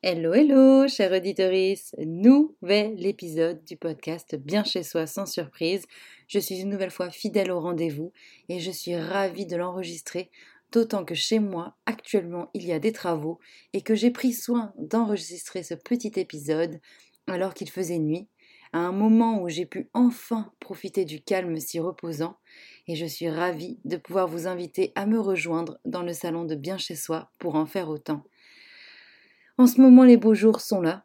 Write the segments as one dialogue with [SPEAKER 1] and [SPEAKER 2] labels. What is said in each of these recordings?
[SPEAKER 1] Hello, hello, chère auditorice, nouvel épisode du podcast Bien chez soi sans surprise. Je suis une nouvelle fois fidèle au rendez-vous et je suis ravie de l'enregistrer, d'autant que chez moi, actuellement, il y a des travaux et que j'ai pris soin d'enregistrer ce petit épisode alors qu'il faisait nuit, à un moment où j'ai pu enfin profiter du calme si reposant, et je suis ravie de pouvoir vous inviter à me rejoindre dans le salon de Bien chez soi pour en faire autant. En ce moment, les beaux jours sont là.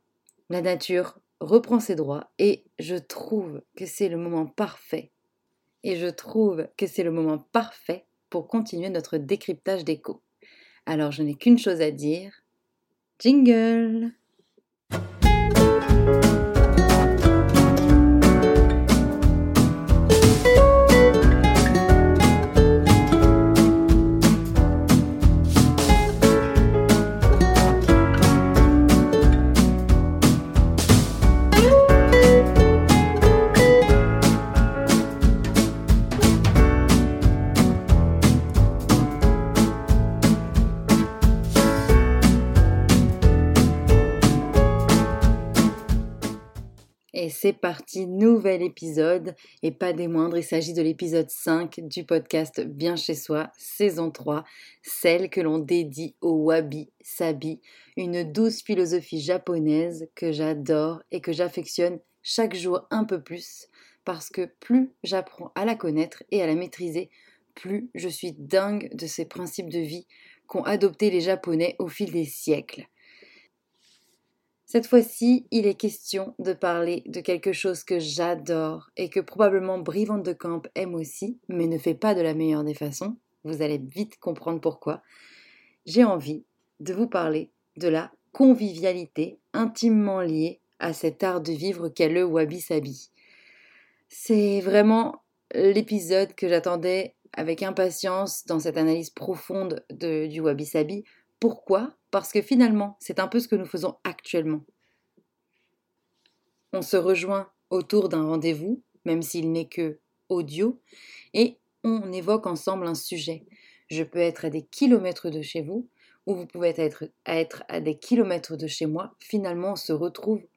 [SPEAKER 1] La nature reprend ses droits et je trouve que c'est le moment parfait. Et je trouve que c'est le moment parfait pour continuer notre décryptage d'écho. Alors je n'ai qu'une chose à dire. Jingle nouvel épisode, et pas des moindres, il s'agit de l'épisode 5 du podcast Bien chez soi, saison 3, celle que l'on dédie au wabi sabi, une douce philosophie japonaise que j'adore et que j'affectionne chaque jour un peu plus, parce que plus j'apprends à la connaître et à la maîtriser, plus je suis dingue de ces principes de vie qu'ont adoptés les Japonais au fil des siècles. Cette fois-ci, il est question de parler de quelque chose que j'adore et que probablement Brivante de Camp aime aussi, mais ne fait pas de la meilleure des façons. Vous allez vite comprendre pourquoi. J'ai envie de vous parler de la convivialité intimement liée à cet art de vivre qu'est le wabi-sabi. C'est vraiment l'épisode que j'attendais avec impatience dans cette analyse profonde de, du wabi-sabi. Pourquoi? Parce que finalement, c'est un peu ce que nous faisons actuellement. On se rejoint autour d'un rendez-vous, même s'il n'est que audio, et on évoque ensemble un sujet. Je peux être à des kilomètres de chez vous, ou vous pouvez être, être à des kilomètres de chez moi. Finalement, on se retrouve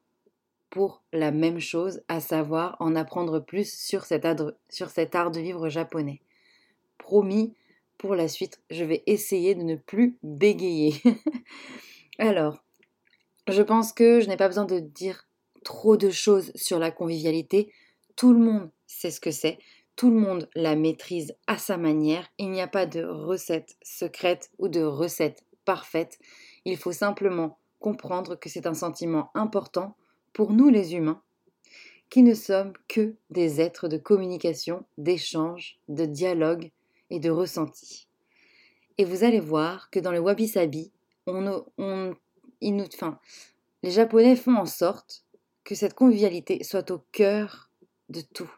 [SPEAKER 1] pour la même chose, à savoir en apprendre plus sur cet, art, sur cet art de vivre japonais. Promis, pour la suite, je vais essayer de ne plus bégayer. Alors, je pense que je n'ai pas besoin de dire trop de choses sur la convivialité. Tout le monde sait ce que c'est. Tout le monde la maîtrise à sa manière. Il n'y a pas de recette secrète ou de recette parfaite. Il faut simplement comprendre que c'est un sentiment important pour nous les humains, qui ne sommes que des êtres de communication, d'échange, de dialogue et de ressenti. Et vous allez voir que dans le wabi-sabi, on, on, enfin, les Japonais font en sorte que cette convivialité soit au cœur de tout.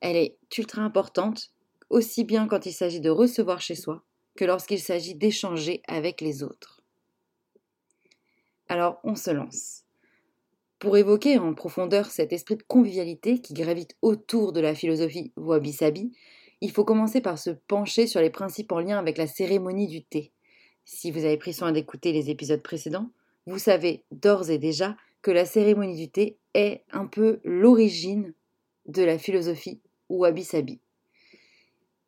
[SPEAKER 1] Elle est ultra importante, aussi bien quand il s'agit de recevoir chez soi que lorsqu'il s'agit d'échanger avec les autres. Alors on se lance. Pour évoquer en profondeur cet esprit de convivialité qui gravite autour de la philosophie wabi-sabi, il faut commencer par se pencher sur les principes en lien avec la cérémonie du thé. Si vous avez pris soin d'écouter les épisodes précédents, vous savez d'ores et déjà que la cérémonie du thé est un peu l'origine de la philosophie wabi-sabi.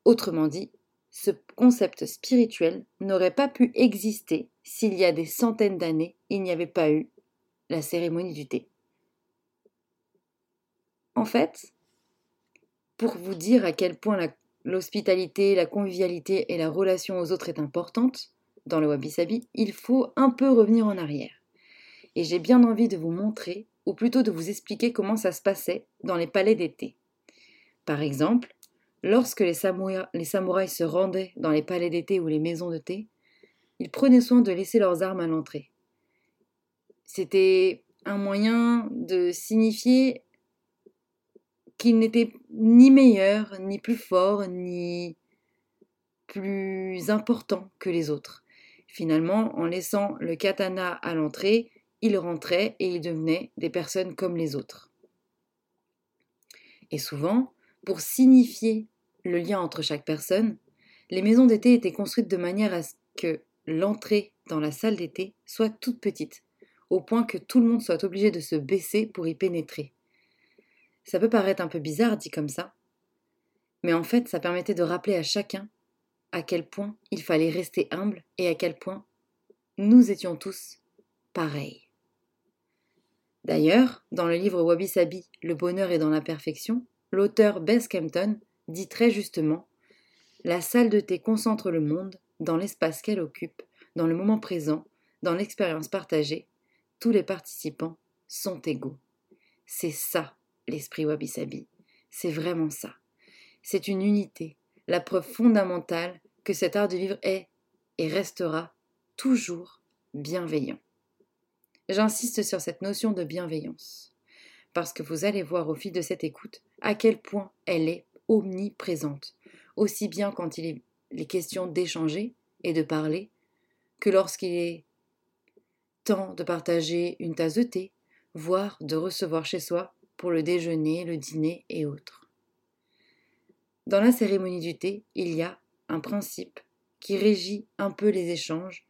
[SPEAKER 1] Autrement dit, ce concept spirituel n'aurait pas pu exister s'il y a des centaines d'années, il n'y avait pas eu la cérémonie du thé. En fait, pour vous dire à quel point l'hospitalité, la, convivialité et la relation aux autres est importante dans le wabi-sabi, il faut un peu revenir en arrière et j'ai bien envie de vous montrer, ou plutôt de vous expliquer comment ça se passait dans les palais d'été. Par exemple, lorsque les les samouraïs se rendaient dans les palais d'été ou les maisons de thé, ils prenaient soin de laisser leurs armes à l'entrée. C'était un moyen de signifier qu'ils n'étaient ni meilleurs, ni plus forts, ni plus importants que les autres. Finalement, en laissant le katana à l'entrée, ils rentraient et ils devenaient des personnes comme les autres. Et souvent, pour signifier le lien entre chaque personne, les maisons d'été étaient construites de manière à ce que l'entrée dans la salle d'été soit toute petite, au point que tout le monde soit obligé de se baisser pour y pénétrer. Ça peut paraître un peu bizarre dit comme ça, mais en fait ça permettait de rappeler à chacun à quel point il fallait rester humble et à quel point nous étions tous pareils. D'ailleurs, dans le livre Wabi Sabi, Le bonheur est dans la perfection, l'auteur Bess Kempton dit très justement La salle de thé concentre le monde dans l'espace qu'elle occupe, dans le moment présent, dans l'expérience partagée. Tous les participants sont égaux. C'est ça, l'esprit Wabi Sabi. C'est vraiment ça. C'est une unité, la preuve fondamentale que cet art de vivre est et restera toujours bienveillant. J'insiste sur cette notion de bienveillance, parce que vous allez voir au fil de cette écoute à quel point elle est omniprésente, aussi bien quand il est les questions d'échanger et de parler, que lorsqu'il est temps de partager une tasse de thé, voire de recevoir chez soi pour le déjeuner, le dîner et autres. Dans la cérémonie du thé, il y a un principe qui régit un peu les échanges,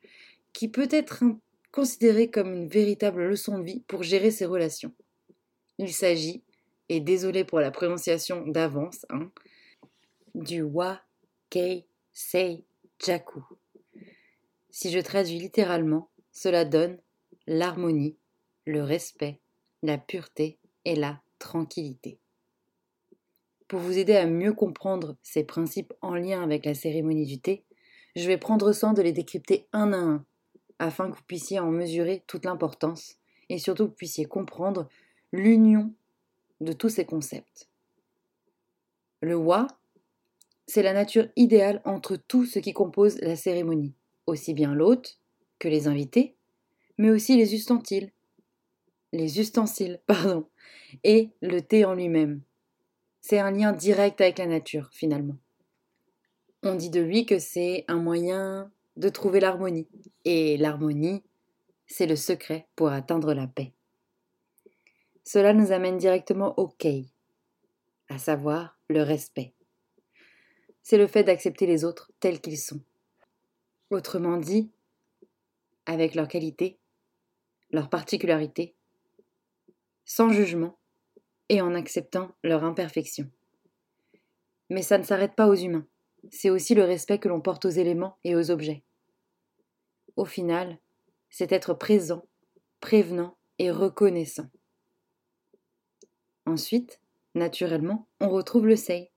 [SPEAKER 1] qui peut être considéré comme une véritable leçon de vie pour gérer ses relations. Il s'agit, et désolé pour la prononciation d'avance, hein, du Wa Kei Sei Jaku. Si je traduis littéralement, cela donne l'harmonie, le respect, la pureté et la tranquillité. Pour vous aider à mieux comprendre ces principes en lien avec la cérémonie du thé, je vais prendre soin de les décrypter un à un afin que vous puissiez en mesurer toute l'importance et surtout que vous puissiez comprendre l'union de tous ces concepts. Le wa, c'est la nature idéale entre tout ce qui compose la cérémonie, aussi bien l'hôte que les invités, mais aussi les ustensiles, les ustensiles, pardon, et le thé en lui-même. C'est un lien direct avec la nature, finalement. On dit de lui que c'est un moyen de trouver l'harmonie. Et l'harmonie, c'est le secret pour atteindre la paix. Cela nous amène directement au kei, à savoir le respect. C'est le fait d'accepter les autres tels qu'ils sont. Autrement dit, avec leurs qualités, leurs particularités, sans jugement et en acceptant leur imperfection. Mais ça ne s'arrête pas aux humains, c'est aussi le respect que l'on porte aux éléments et aux objets. Au final, c'est être présent, prévenant et reconnaissant. Ensuite, naturellement, on retrouve le sei,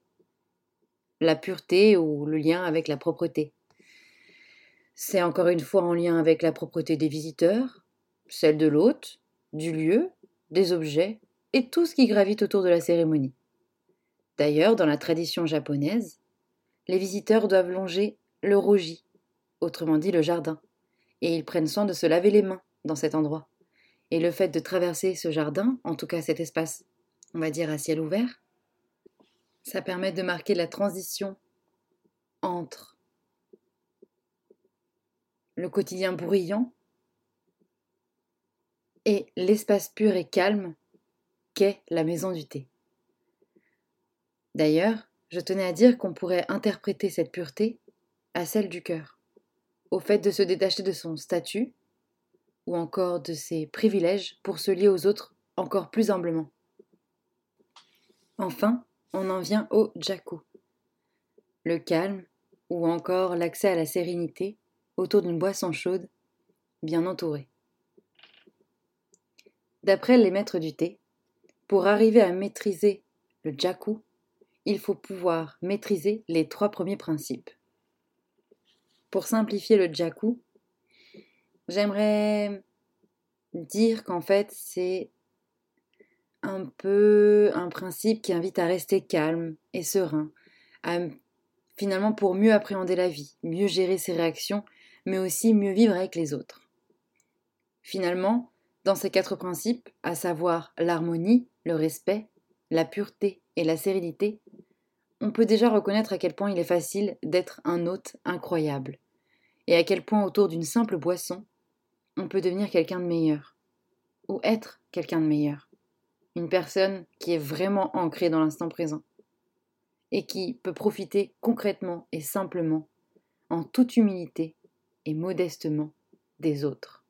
[SPEAKER 1] la pureté ou le lien avec la propreté. C'est encore une fois en lien avec la propreté des visiteurs, celle de l'hôte, du lieu, des objets et tout ce qui gravite autour de la cérémonie. D'ailleurs, dans la tradition japonaise, les visiteurs doivent longer le roji, autrement dit le jardin, et ils prennent soin de se laver les mains dans cet endroit. Et le fait de traverser ce jardin, en tout cas cet espace, on va dire à ciel ouvert, ça permet de marquer la transition entre le quotidien bruyant et l'espace pur et calme qu'est la maison du thé. D'ailleurs, je tenais à dire qu'on pourrait interpréter cette pureté à celle du cœur au fait de se détacher de son statut ou encore de ses privilèges pour se lier aux autres encore plus humblement. Enfin, on en vient au jaku, le calme ou encore l'accès à la sérénité autour d'une boisson chaude, bien entourée. D'après les maîtres du thé, pour arriver à maîtriser le jaku, il faut pouvoir maîtriser les trois premiers principes. Pour simplifier le jaku, j'aimerais dire qu'en fait c'est un peu un principe qui invite à rester calme et serein, finalement pour mieux appréhender la vie, mieux gérer ses réactions, mais aussi mieux vivre avec les autres. Finalement, dans ces quatre principes, à savoir l'harmonie, le respect, la pureté et la sérénité, on peut déjà reconnaître à quel point il est facile d'être un hôte incroyable, et à quel point autour d'une simple boisson, on peut devenir quelqu'un de meilleur, ou être quelqu'un de meilleur, une personne qui est vraiment ancrée dans l'instant présent, et qui peut profiter concrètement et simplement, en toute humilité et modestement, des autres.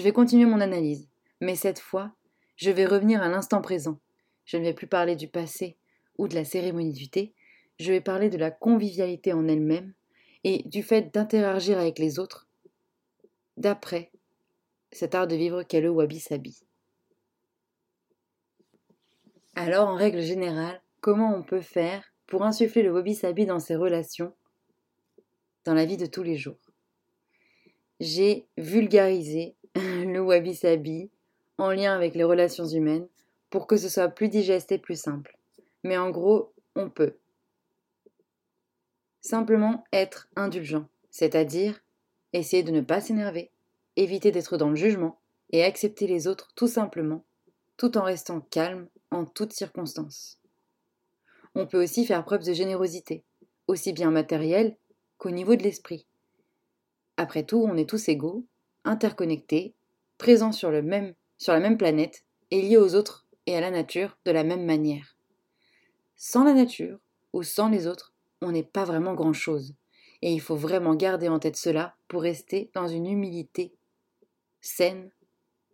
[SPEAKER 1] Je vais continuer mon analyse, mais cette fois, je vais revenir à l'instant présent. Je ne vais plus parler du passé ou de la cérémonie du thé, je vais parler de la convivialité en elle-même et du fait d'interagir avec les autres d'après cet art de vivre qu'est le wabi-sabi. Alors, en règle générale, comment on peut faire pour insuffler le wabi-sabi dans ses relations, dans la vie de tous les jours? J'ai vulgarisé le wabi-sabi en lien avec les relations humaines pour que ce soit plus digeste et plus simple. Mais en gros, on peut. Simplement être indulgent, c'est-à-dire essayer de ne pas s'énerver, éviter d'être dans le jugement et accepter les autres tout simplement, tout en restant calme en toutes circonstances. On peut aussi faire preuve de générosité, aussi bien matérielle qu'au niveau de l'esprit. Après tout, on est tous égaux, interconnectés, présents sur, la même planète et liés aux autres et à la nature de la même manière. Sans la nature ou sans les autres, on n'est pas vraiment grand-chose. Et il faut vraiment garder en tête cela pour rester dans une humilité saine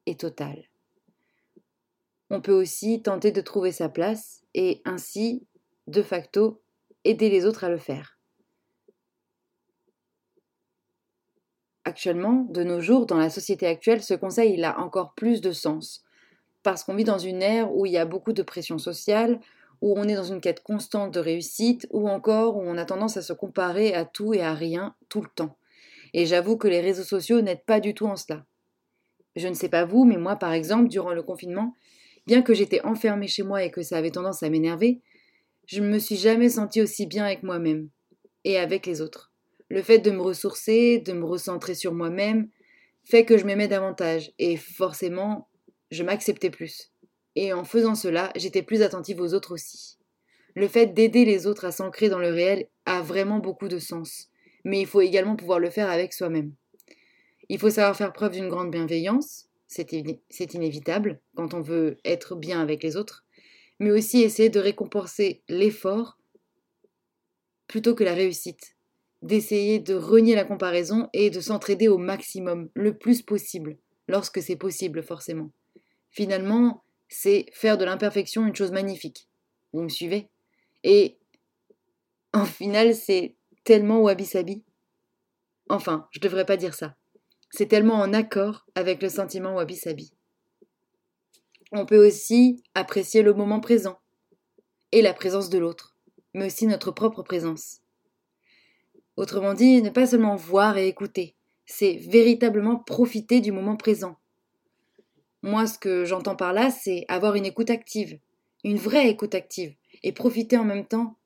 [SPEAKER 1] et totale. On peut aussi tenter de trouver sa place et ainsi, de facto, aider les autres à le faire. Actuellement, de nos jours, dans la société actuelle, ce conseil il a encore plus de sens, parce qu'on vit dans une ère où il y a beaucoup de pression sociale, où on est dans une quête constante de réussite, ou encore où on a tendance à se comparer à tout et à rien tout le temps. Et j'avoue que les réseaux sociaux n'aident pas du tout en cela. Je ne sais pas vous, mais moi par exemple, durant le confinement, Bien que j'étais enfermée chez moi et que ça avait tendance à m'énerver, je ne me suis jamais sentie aussi bien avec moi-même et avec les autres. Le fait de me ressourcer, de me recentrer sur moi-même, fait que je m'aimais davantage et forcément, je m'acceptais plus. Et en faisant cela, j'étais plus attentive aux autres aussi. Le fait d'aider les autres à s'ancrer dans le réel a vraiment beaucoup de sens, mais il faut également pouvoir le faire avec soi-même. Il faut savoir faire preuve d'une grande bienveillance, c'est inévitable quand on veut être bien avec les autres, mais aussi essayer de récompenser l'effort plutôt que la réussite, d'essayer de renier la comparaison et de s'entraider au maximum, le plus possible, lorsque c'est possible forcément. Finalement, c'est faire de l'imperfection une chose magnifique. Vous me suivez? Et en final, c'est tellement wabi-sabi. Enfin, je devrais pas dire ça. C'est tellement en accord avec le sentiment wabi-sabi. On peut aussi apprécier le moment présent et la présence de l'autre, mais aussi notre propre présence. Autrement dit, ne pas seulement voir et écouter, c'est véritablement profiter du moment présent. Moi, ce que j'entends par là, c'est avoir une écoute active, une vraie écoute active, et profiter en même temps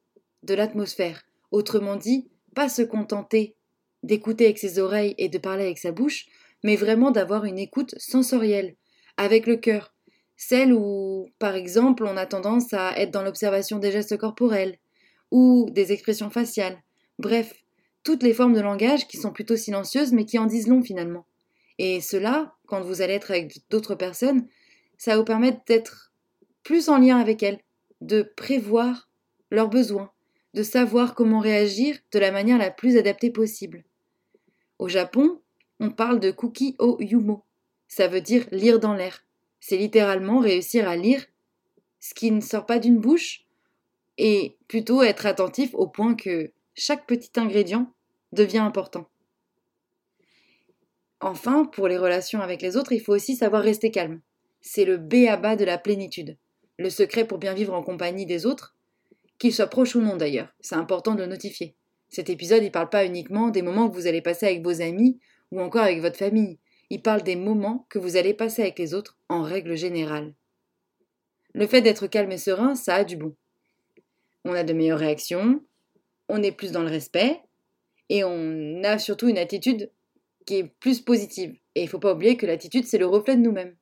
[SPEAKER 1] de l'atmosphère. Autrement dit, pas se contenter d'écouter avec ses oreilles et de parler avec sa bouche, mais vraiment d'avoir une écoute sensorielle, avec le cœur, celle où, par exemple, on a tendance à être dans l'observation des gestes corporels, ou des expressions faciales, bref, toutes les formes de langage qui sont plutôt silencieuses mais qui en disent long finalement. Et cela, quand vous allez être avec d'autres personnes, ça vous permettre d'être plus en lien avec elles, de prévoir leurs besoins, de savoir comment réagir de la manière la plus adaptée possible. Au Japon, on parle de kuki o yumo. Ça veut dire lire dans l'air. C'est littéralement réussir à lire ce qui ne sort pas d'une bouche et plutôt être attentif au point que chaque petit ingrédient devient important. Enfin, pour les relations avec les autres, il faut aussi savoir rester calme. C'est le B à bas de la plénitude. Le secret pour bien vivre en compagnie des autres, qu'ils soient proches ou non d'ailleurs, c'est important de le notifier. Cet épisode, il parle pas uniquement des moments que vous allez passer avec vos amis ou encore avec votre famille. Il parle des moments que vous allez passer avec les autres en règle générale. Le fait d'être calme et serein, ça a du bon. On a de meilleures réactions, on est plus dans le respect, et on a surtout une attitude qui est plus positive. Et il ne faut pas oublier que l'attitude, c'est le reflet de nous-mêmes.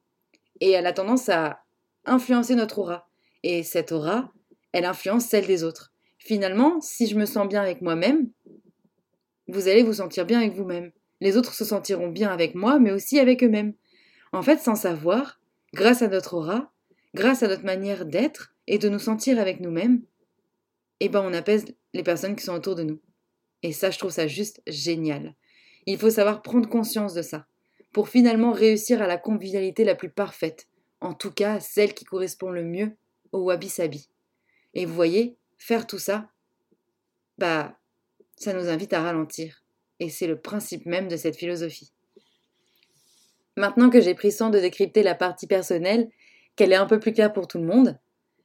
[SPEAKER 1] Et elle a tendance à influencer notre aura. Et cette aura, elle influence celle des autres. Finalement, si je me sens bien avec moi-même, vous allez vous sentir bien avec vous-même. Les autres se sentiront bien avec moi, mais aussi avec eux-mêmes. En fait, sans savoir, grâce à notre aura, grâce à notre manière d'être et de nous sentir avec nous-mêmes, eh ben on apaise les personnes qui sont autour de nous. Et ça, je trouve ça juste génial. Il faut savoir prendre conscience de ça. pour finalement réussir à la convivialité la plus parfaite, en tout cas celle qui correspond le mieux au wabi-sabi. Et vous voyez, faire tout ça, bah, ça nous invite à ralentir. Et c'est le principe même de cette philosophie. Maintenant que j'ai pris soin de décrypter la partie personnelle, qu'elle est un peu plus claire pour tout le monde,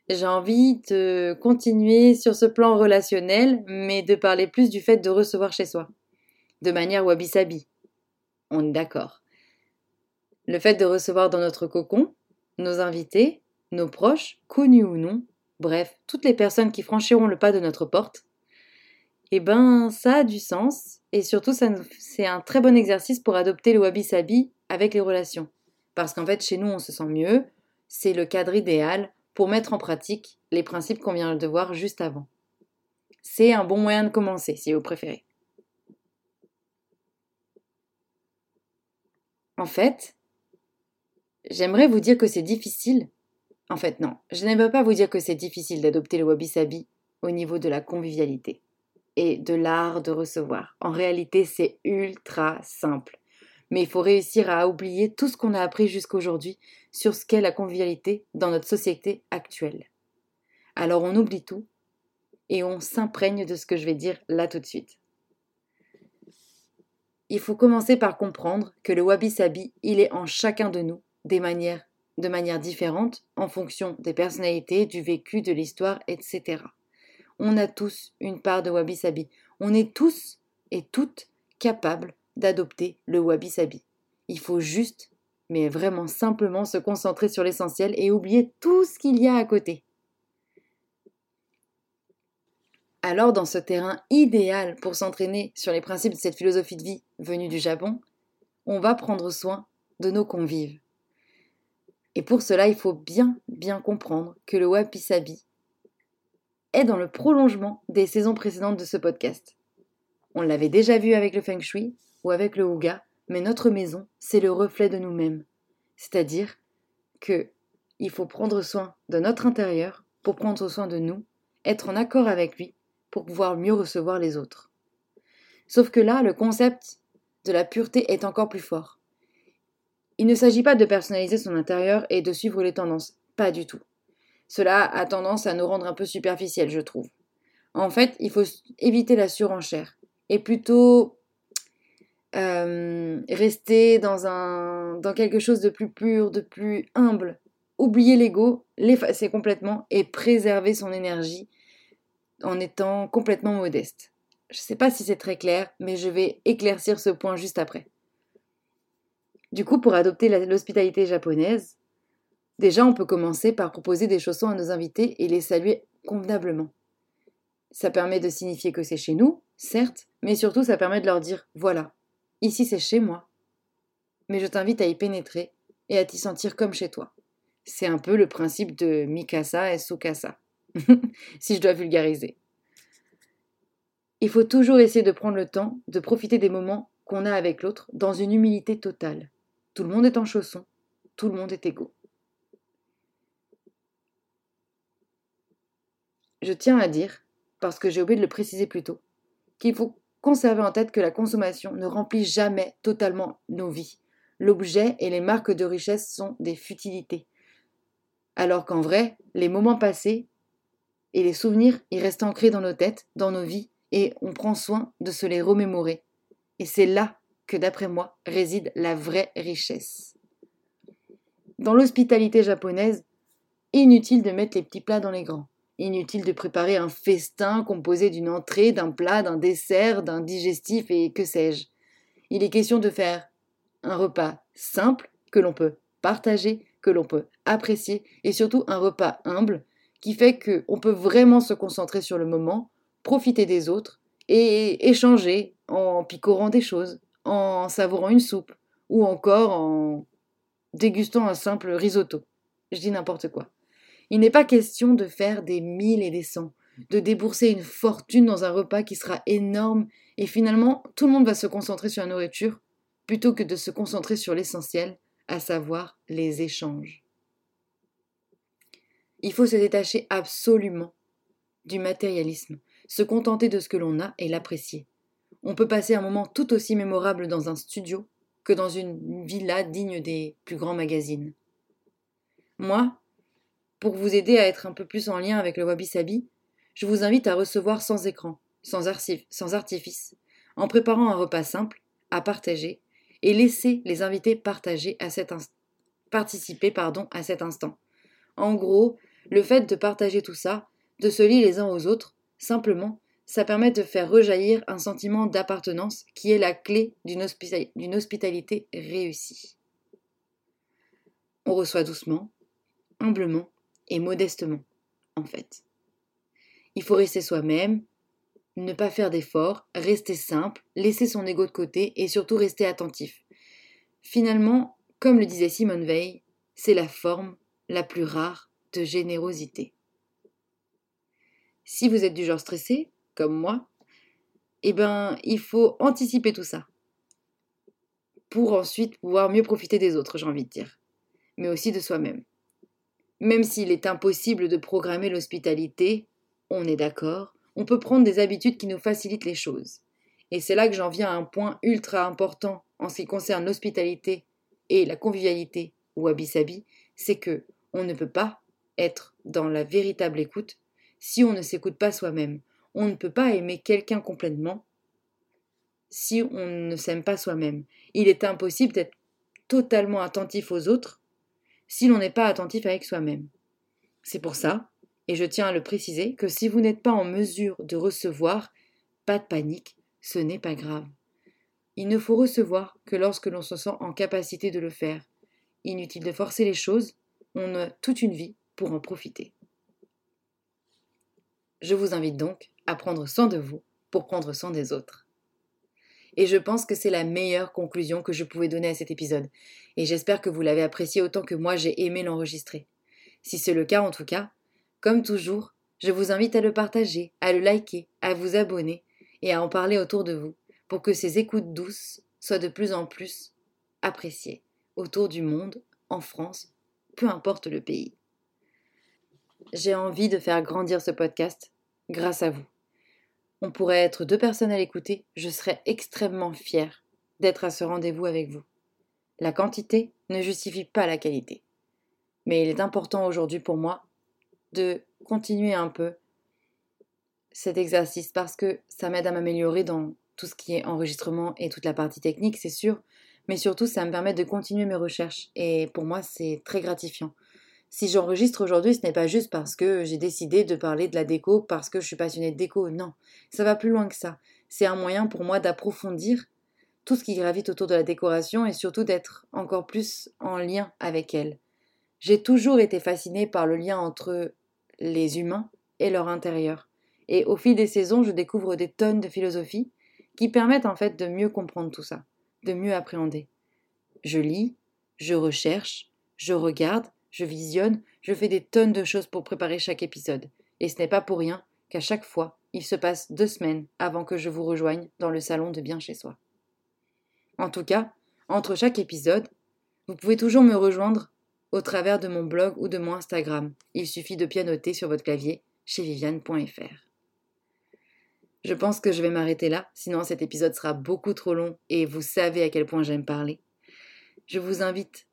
[SPEAKER 1] j'ai envie de continuer sur ce plan relationnel, mais de parler plus du fait de recevoir chez soi, de manière wabi-sabi. On est d'accord. Le fait de recevoir dans notre cocon nos invités, nos proches, connus ou non, bref, toutes les personnes qui franchiront le pas de notre porte, eh ben ça a du sens et surtout c'est un très bon exercice pour adopter le wabi-sabi avec les relations. Parce qu'en fait chez nous on se sent mieux, c'est le cadre idéal pour mettre en pratique les principes qu'on vient de voir juste avant. C'est un bon moyen de commencer si vous préférez. En fait, j'aimerais vous dire que c'est difficile. En fait, non, je n'aimerais pas vous dire que c'est difficile d'adopter le wabi-sabi au niveau de la convivialité et de l'art de recevoir. En réalité, c'est ultra simple. Mais il faut réussir à oublier tout ce qu'on a appris jusqu'aujourd'hui sur ce qu'est la convivialité dans notre société actuelle. Alors on oublie tout et on s'imprègne de ce que je vais dire là tout de suite. Il faut commencer par comprendre que le wabi-sabi, il est en chacun de nous des manières, de manière différente en fonction des personnalités, du vécu, de l'histoire, etc on a tous une part de wabi-sabi. On est tous et toutes capables d'adopter le wabi-sabi. Il faut juste, mais vraiment simplement, se concentrer sur l'essentiel et oublier tout ce qu'il y a à côté. Alors, dans ce terrain idéal pour s'entraîner sur les principes de cette philosophie de vie venue du Japon, on va prendre soin de nos convives. Et pour cela, il faut bien, bien comprendre que le wabi-sabi est dans le prolongement des saisons précédentes de ce podcast. On l'avait déjà vu avec le feng shui ou avec le Ouga, mais notre maison, c'est le reflet de nous-mêmes. C'est-à-dire que il faut prendre soin de notre intérieur pour prendre soin de nous, être en accord avec lui pour pouvoir mieux recevoir les autres. Sauf que là, le concept de la pureté est encore plus fort. Il ne s'agit pas de personnaliser son intérieur et de suivre les tendances, pas du tout. Cela a tendance à nous rendre un peu superficiels, je trouve. En fait, il faut éviter la surenchère et plutôt euh, rester dans, un, dans quelque chose de plus pur, de plus humble. Oublier l'ego, l'effacer complètement et préserver son énergie en étant complètement modeste. Je ne sais pas si c'est très clair, mais je vais éclaircir ce point juste après. Du coup, pour adopter l'hospitalité japonaise, Déjà, on peut commencer par proposer des chaussons à nos invités et les saluer convenablement. Ça permet de signifier que c'est chez nous, certes, mais surtout ça permet de leur dire voilà, ici c'est chez moi. Mais je t'invite à y pénétrer et à t'y sentir comme chez toi. C'est un peu le principe de Mikasa et Sukasa, si je dois vulgariser. Il faut toujours essayer de prendre le temps de profiter des moments qu'on a avec l'autre dans une humilité totale. Tout le monde est en chaussons, tout le monde est égaux. Je tiens à dire, parce que j'ai oublié de le préciser plus tôt, qu'il faut conserver en tête que la consommation ne remplit jamais totalement nos vies. L'objet et les marques de richesse sont des futilités. Alors qu'en vrai, les moments passés et les souvenirs, ils restent ancrés dans nos têtes, dans nos vies, et on prend soin de se les remémorer. Et c'est là que, d'après moi, réside la vraie richesse. Dans l'hospitalité japonaise, inutile de mettre les petits plats dans les grands. Inutile de préparer un festin composé d'une entrée, d'un plat, d'un dessert, d'un digestif et que sais-je. Il est question de faire un repas simple que l'on peut partager, que l'on peut apprécier et surtout un repas humble qui fait qu'on peut vraiment se concentrer sur le moment, profiter des autres et échanger en picorant des choses, en savourant une soupe ou encore en dégustant un simple risotto. Je dis n'importe quoi. Il n'est pas question de faire des mille et des cents, de débourser une fortune dans un repas qui sera énorme et finalement tout le monde va se concentrer sur la nourriture plutôt que de se concentrer sur l'essentiel, à savoir les échanges. Il faut se détacher absolument du matérialisme, se contenter de ce que l'on a et l'apprécier. On peut passer un moment tout aussi mémorable dans un studio que dans une villa digne des plus grands magazines. Moi, pour vous aider à être un peu plus en lien avec le Wabi Sabi, je vous invite à recevoir sans écran, sans, sans artifice, en préparant un repas simple, à partager, et laisser les invités partager à participer pardon, à cet instant. En gros, le fait de partager tout ça, de se lier les uns aux autres, simplement, ça permet de faire rejaillir un sentiment d'appartenance qui est la clé d'une hospitalité réussie. On reçoit doucement, humblement et modestement, en fait. Il faut rester soi-même, ne pas faire d'efforts, rester simple, laisser son ego de côté et surtout rester attentif. Finalement, comme le disait Simone Veil, c'est la forme la plus rare de générosité. Si vous êtes du genre stressé, comme moi, eh ben, il faut anticiper tout ça pour ensuite pouvoir mieux profiter des autres, j'ai envie de dire, mais aussi de soi-même. Même s'il est impossible de programmer l'hospitalité, on est d'accord, on peut prendre des habitudes qui nous facilitent les choses. Et c'est là que j'en viens à un point ultra important en ce qui concerne l'hospitalité et la convivialité ou wabi-sabi, c'est que on ne peut pas être dans la véritable écoute si on ne s'écoute pas soi-même. On ne peut pas aimer quelqu'un complètement si on ne s'aime pas soi-même. Il est impossible d'être totalement attentif aux autres si l'on n'est pas attentif avec soi-même. C'est pour ça, et je tiens à le préciser, que si vous n'êtes pas en mesure de recevoir, pas de panique, ce n'est pas grave. Il ne faut recevoir que lorsque l'on se sent en capacité de le faire. Inutile de forcer les choses, on a toute une vie pour en profiter. Je vous invite donc à prendre soin de vous pour prendre soin des autres. Et je pense que c'est la meilleure conclusion que je pouvais donner à cet épisode, et j'espère que vous l'avez apprécié autant que moi j'ai aimé l'enregistrer. Si c'est le cas en tout cas, comme toujours, je vous invite à le partager, à le liker, à vous abonner et à en parler autour de vous pour que ces écoutes douces soient de plus en plus appréciées autour du monde, en France, peu importe le pays. J'ai envie de faire grandir ce podcast grâce à vous. On pourrait être deux personnes à l'écouter, je serais extrêmement fière d'être à ce rendez-vous avec vous. La quantité ne justifie pas la qualité. Mais il est important aujourd'hui pour moi de continuer un peu cet exercice parce que ça m'aide à m'améliorer dans tout ce qui est enregistrement et toute la partie technique, c'est sûr, mais surtout ça me permet de continuer mes recherches et pour moi c'est très gratifiant. Si j'enregistre aujourd'hui, ce n'est pas juste parce que j'ai décidé de parler de la déco parce que je suis passionnée de déco, non, ça va plus loin que ça. C'est un moyen pour moi d'approfondir tout ce qui gravite autour de la décoration et surtout d'être encore plus en lien avec elle. J'ai toujours été fascinée par le lien entre les humains et leur intérieur. Et au fil des saisons, je découvre des tonnes de philosophies qui permettent en fait de mieux comprendre tout ça, de mieux appréhender. Je lis, je recherche, je regarde, je visionne, je fais des tonnes de choses pour préparer chaque épisode. Et ce n'est pas pour rien qu'à chaque fois, il se passe deux semaines avant que je vous rejoigne dans le salon de bien chez soi. En tout cas, entre chaque épisode, vous pouvez toujours me rejoindre au travers de mon blog ou de mon Instagram. Il suffit de pianoter sur votre clavier chez viviane.fr. Je pense que je vais m'arrêter là, sinon cet épisode sera beaucoup trop long et vous savez à quel point j'aime parler. Je vous invite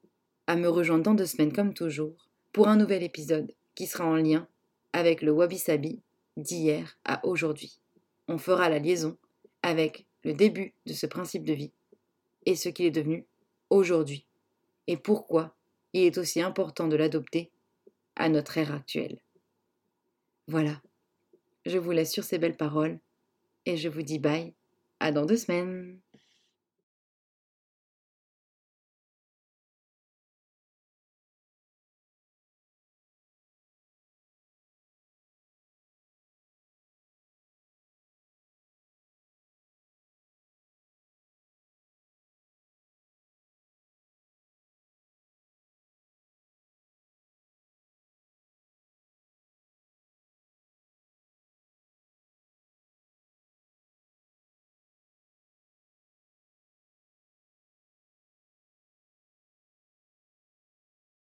[SPEAKER 1] à me rejoindre dans deux semaines comme toujours pour un nouvel épisode qui sera en lien avec le Wabi Sabi d'hier à aujourd'hui. On fera la liaison avec le début de ce principe de vie et ce qu'il est devenu aujourd'hui et pourquoi il est aussi important de l'adopter à notre ère actuelle. Voilà, je vous laisse sur ces belles paroles et je vous dis bye, à dans deux semaines.